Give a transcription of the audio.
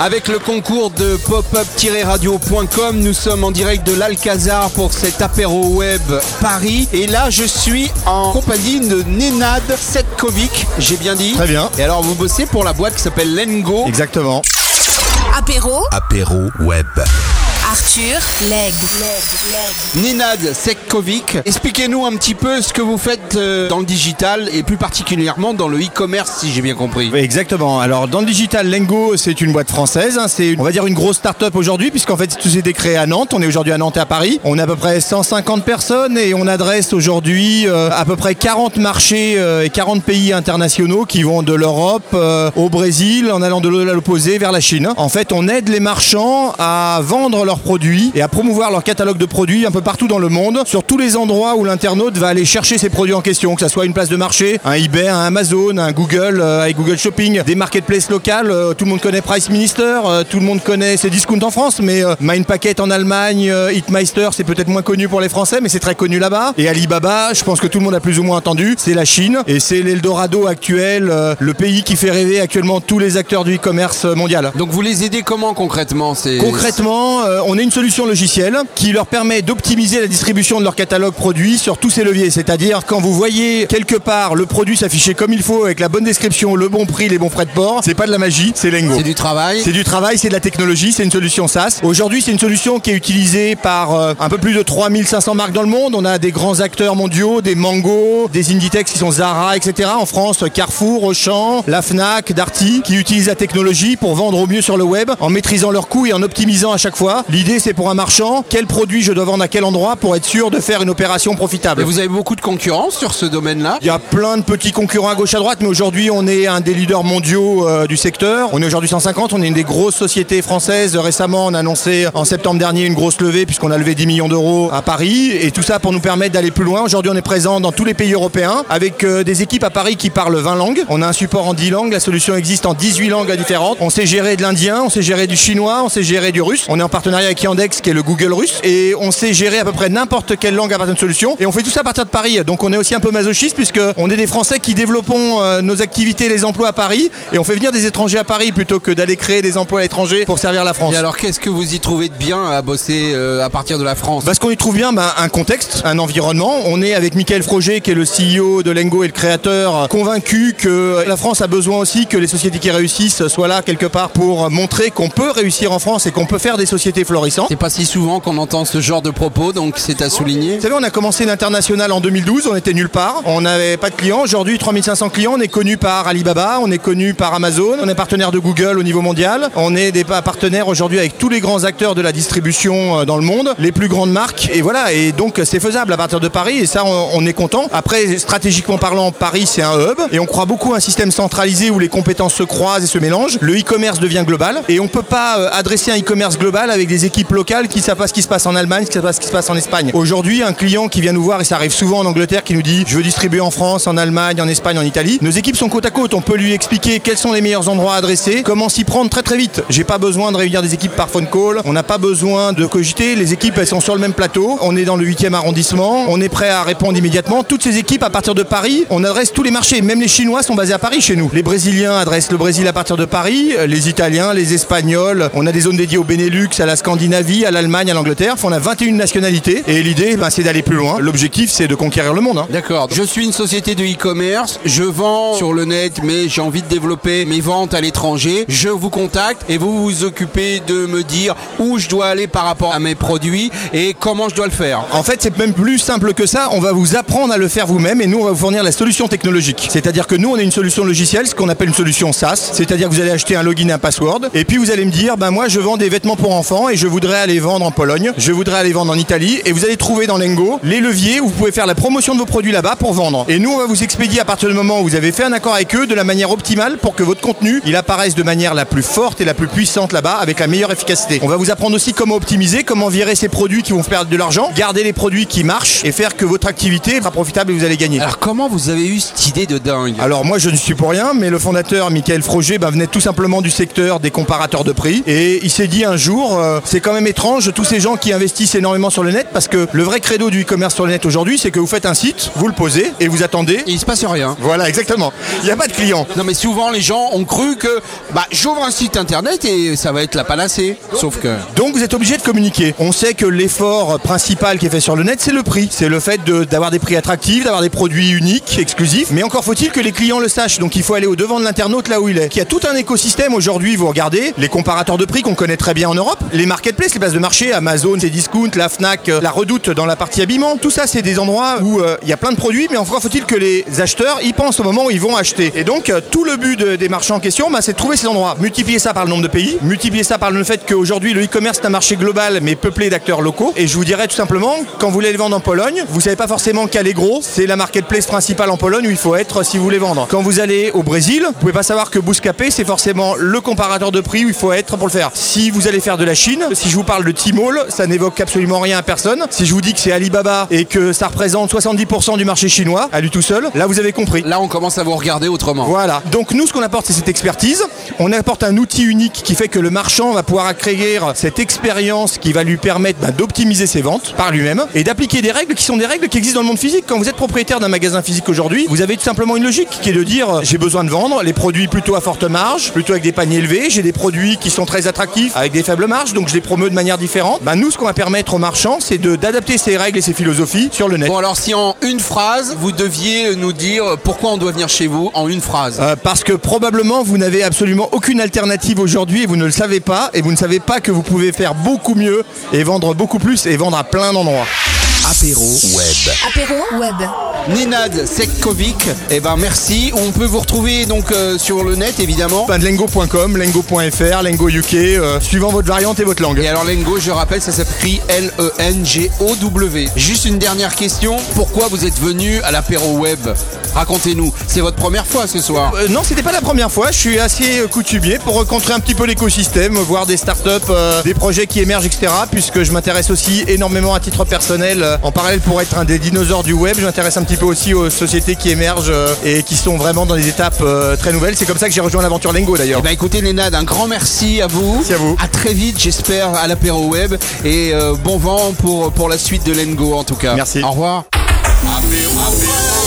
Avec le concours de popup-radio.com, nous sommes en direct de l'Alcazar pour cet apéro web Paris. Et là, je suis en compagnie de Nenad Setkovic, j'ai bien dit. Très bien. Et alors, vous bossez pour la boîte qui s'appelle Lengo. Exactement. Apéro, Apéro web. Arthur Legge. Nenad Setkovic, expliquez-nous un petit peu ce que vous faites euh, dans le digital et plus particulièrement dans le e-commerce, si j'ai bien compris. Oui, exactement. Alors dans le digital, Lengo, c'est une boîte française. hein. C'est, on va dire, une grosse start-up aujourd'hui, puisqu'en fait, tout s'est créé à Nantes. On est aujourd'hui à Nantes et à Paris. On a à peu près 150 personnes et on adresse aujourd'hui euh, à peu près 40 marchés euh, et 40 pays internationaux qui vont de l'Europe au Brésil, en allant de l'opposé vers la Chine. En fait, on aide les marchands à vendre leurs produits et à promouvoir leur catalogue de produits un peu partout dans le monde, sur tous les endroits où l'internaute va aller chercher ses produits en question, que ce soit une place de marché, un eBay, un Amazon, un Google euh, avec Google Shopping, des marketplaces locales. euh, tout le monde connaît Price Minister, euh, tout le monde connaît ces discounts en France, mais euh, Mindpacket en Allemagne, Hitmeister, c'est peut-être moins connu pour les Français, mais c'est très connu là-bas. Et Alibaba, je pense que tout le monde a plus ou moins entendu, c'est la Chine et c'est l'Eldorado actuel, le pays qui fait rêver actuellement tous les acteurs du e-commerce mondial. Donc vous les aidez comment concrètement Concrètement, euh, on est une solution logicielle qui leur permet d'optimiser la distribution de leur catalogue produit sur tous ces leviers. C'est-à-dire quand vous voyez quelque part le produit s'afficher comme il faut avec la bonne description, le bon prix, les bons frais de port, c'est pas de la magie, c'est Lengo. C'est du travail. C'est du travail, c'est de la technologie, c'est une solution SaaS. Aujourd'hui, c'est une solution qui est utilisée par euh, un peu plus de 3500 marques dans le monde. On a des grands acteurs mondiaux, des Mango, des Inditex qui sont Zara, etc. En France, Carrefour, Auchan, la Fnac, Darty, qui utilisent la technologie pour vendre au mieux sur le web en maîtrisant leurs coûts et en optimisant à chaque fois. L'idée, c'est pour un marchand, quel produit je dois vendre à quel endroit pour être sûr de faire une opération profitable. Et vous avez beaucoup de concurrence sur ce domaine-là Il y a plein de petits concurrents à gauche à droite, mais aujourd'hui on est un des leaders mondiaux euh, du secteur. On est aujourd'hui 150, on est une des grosses sociétés françaises. Récemment, on a annoncé en septembre dernier une grosse levée puisqu'on a levé 10 millions d'euros à Paris. Et tout ça pour nous permettre d'aller plus loin. Aujourd'hui, on est présent dans tous les pays européens avec euh, des équipes à Paris qui parlent 20 langues. On a un support en 10 langues, la solution existe en 18 langues différentes. On sait gérer de l'indien, on sait gérer du chinois, on sait gérer du russe. On est en partenariat avec Yandex qui est le Google russe. Et on sait gérer à peu près n'importe quelle langue à partir de solution. Et on fait tout ça à partir de Paris. Donc on est aussi un peu masochiste puisque on est des Français qui développons euh, nos activités, les emplois à Paris. Et on fait venir des étrangers à Paris plutôt que d'aller créer des emplois à l'étranger pour servir la France. Et alors qu'est-ce que vous y trouvez de bien à bosser euh, à partir de la France? Parce qu'on y trouve bien ben, un contexte, un environnement. On est avec Michael Froger, qui est le CEO de Lengo et le créateur, convaincu que la France a besoin aussi que les sociétés qui réussissent soient là quelque part pour montrer qu'on peut réussir en France et qu'on peut faire des sociétés florissantes. C'est pas si souvent qu'on entend ce genre de propos, donc c'est à souligner. Vous savez, on a commencé l'international en 2012, on était nulle part, on n'avait pas de clients. Aujourd'hui, 3500 clients, on est connu par Alibaba, on est connu par Amazon, on est partenaire de Google au niveau mondial, on est des pa- partenaires aujourd'hui avec tous les grands acteurs de la distribution euh, dans le monde, les plus grandes marques, et voilà, et donc c'est faisable à partir de Paris, et ça, on, on est content. Après, stratégiquement parlant, Paris, c'est un hub, et on croit beaucoup à un système centralisé où les compétences se croisent et se mélangent. Le e-commerce devient global, et on peut pas euh, adresser un e-commerce global avec des équipes locales qui savent pas ce qui se passe en Allemagne, qui savent pas ce qui se passe en Espagne. Aujourd'hui, un client qui vient nous voir, et ça arrive souvent en Angleterre, qui nous dit je veux distribuer en France, en Allemagne, en Espagne, en Italie. Nos équipes sont côte à côte. On peut lui expliquer quels sont les meilleurs endroits à adresser, comment s'y prendre très très vite. J'ai pas besoin de réunir des équipes par phone call. On n'a pas besoin de cogiter. Les équipes elles sont sur le même plateau. On est dans le 8e arrondissement. On est prêt à répondre immédiatement. Toutes ces équipes à partir de Paris, on adresse tous les marchés. Même les Chinois sont basés à Paris chez nous. Les Brésiliens adressent le Brésil à partir de Paris. Les Italiens, les Espagnols. On a des zones dédiées au Benelux, à la Scandinavie, à l'Allemagne, à l'Angleterre. On a 21 nationalités. Et l'idée, ben, c'est d'aller plus loin. L'objectif, c'est de conquérir le monde. hein. D'accord. Je suis une société de e-commerce, je vends sur le net, mais j'ai envie de développer mes ventes à l'étranger. Je vous contacte et vous vous occupez de me dire où je dois aller par rapport à mes produits et comment je dois le faire. En fait, c'est même plus simple que ça. On va vous apprendre à le faire vous-même et nous, on va vous fournir la solution technologique. C'est-à-dire que nous, on est une solution logicielle, ce qu'on appelle une solution SaaS. C'est-à-dire que vous allez acheter un login et un password. Et puis, vous allez me dire, ben moi, je vends des vêtements pour enfants et je voudrais aller vendre en Pologne. Je voudrais aller vendre en Italie. Et vous allez trouver dans Lengo les leviers où vous pouvez faire la promotion de vos produits là-bas pour vendre. Et nous, on va vous expédier à partir du moment où vous avez fait un accord avec eux de la manière optimale pour que votre contenu, il apparaisse de manière la plus forte et la plus puissante là-bas avec la meilleure efficacité. On va vous apprendre aussi comment optimiser, comment virer ces produits qui vont vous perdre de l'argent, garder les produits qui marchent et faire que votre activité sera profitable et vous allez gagner. Alors comment vous avez eu cette idée de dingue? Alors moi je ne suis pour rien, mais le fondateur Michael Froger ben, venait tout simplement du secteur des comparateurs de prix et il s'est dit un jour, euh, c'est quand même étrange tous ces gens qui investissent énormément sur le net parce que le vrai credo du e-commerce sur le net aujourd'hui, c'est que vous faites un site, vous le posez et vous attendez. Et il se passe rien. Voilà, exactement. Il n'y a pas de client. Non mais souvent les gens ont cru que bah j'ouvre un site internet et ça va être la panacée. Sauf que Donc vous êtes obligé de communiquer. On sait que l'effort principal qui est fait sur le net, c'est le prix. C'est le fait de- d'avoir des prix attractifs, d'avoir des produits uniques, exclusifs. Mais encore faut-il que les clients le sachent. Donc il faut aller au devant de l'internaute là où il est. Il y a tout un écosystème aujourd'hui, vous regardez, les comparateurs de prix qu'on connaît très bien en Europe, les les places de marché, Amazon, Cdiscount, la Fnac, euh, la Redoute dans la partie habillement. Tout ça, c'est des endroits où euh, il y a plein de produits, mais encore faut-il que les acheteurs y pensent au moment où ils vont acheter. Et donc euh, tout le but de- des marchands en question, bah, c'est de trouver ces endroits. Multiplier ça par le nombre de pays, multiplier ça par le fait qu'aujourd'hui le e-commerce est un marché global mais peuplé d'acteurs locaux. Et je vous dirais tout simplement, quand vous voulez les vendre en Pologne, vous savez pas forcément qu'Allegro, c'est la marketplace principale en Pologne où il faut être si vous voulez vendre. Quand vous allez au Brésil, vous pouvez pas savoir que Bouscapé, c'est forcément le comparateur de prix où il faut être pour le faire. Si vous allez faire de la Chine, si je vous parle de Tmall, ça n'évoque absolument rien à personne. Si je vous dis que c'est Alibaba et que ça représente 70% du marché chinois, à lui tout seul, là vous avez compris. là on commence à vous regarder autrement. Voilà. Donc nous, ce qu'on apporte, c'est cette expertise. On apporte un outil unique qui fait que le marchand va pouvoir acquérir cette expérience qui va lui permettre bah, d'optimiser ses ventes par lui-même et d'appliquer des règles qui sont des règles qui existent dans le monde physique. Quand vous êtes propriétaire d'un magasin physique aujourd'hui, vous avez tout simplement une logique qui est de dire euh, j'ai besoin de vendre les produits plutôt à forte marge, plutôt avec des paniers élevés. J'ai des produits qui sont très attractifs avec des faibles marges, donc je les promeux de manière différente. Bah, nous, ce qu'on va permettre aux marchands, c'est de- d'adapter ces règles et ces philosophies sur le net. Bon alors si en une phrase vous deviez nous dire pourquoi on doit venir chez vous en une phrase. Euh, parce que probablement vous n'avez absolument aucune alternative aujourd'hui et vous ne le savez pas et vous ne savez pas que vous pouvez faire beaucoup mieux et vendre beaucoup plus et vendre à plein d'endroits. Apéro web. Apéro web. Ninad Sekkovic, eh ben merci. On peut vous retrouver donc euh, sur le net évidemment. Ben, lengo.com, lengo.fr, lengo UK, euh, suivant votre variante et votre langue. Et alors Lengo, je rappelle, ça s'écrit L-E-N-G-O-W. Juste une dernière question. Pourquoi vous êtes venu à l'apéro web? Racontez-nous. C'est votre première fois ce soir. Euh, non, c'était pas la première fois. Je suis assez euh, coutumier pour rencontrer un petit peu l'écosystème, voir des startups, des projets qui émergent, etc. Puisque je m'intéresse aussi énormément à titre personnel, en parallèle pour être un des dinosaures du web, je m'intéresse un petit peu aussi aux sociétés qui émergent euh, et qui sont vraiment dans des étapes euh, très nouvelles. C'est comme ça que j'ai rejoint l'aventure Lengo d'ailleurs. Ben écoutez Nenad, un grand merci à vous. Merci à vous. À très vite, j'espère, à l'apéro web. Et euh, bon vent pour, pour la suite de Lengo en tout cas. Merci. Au revoir. Apéro, apéro.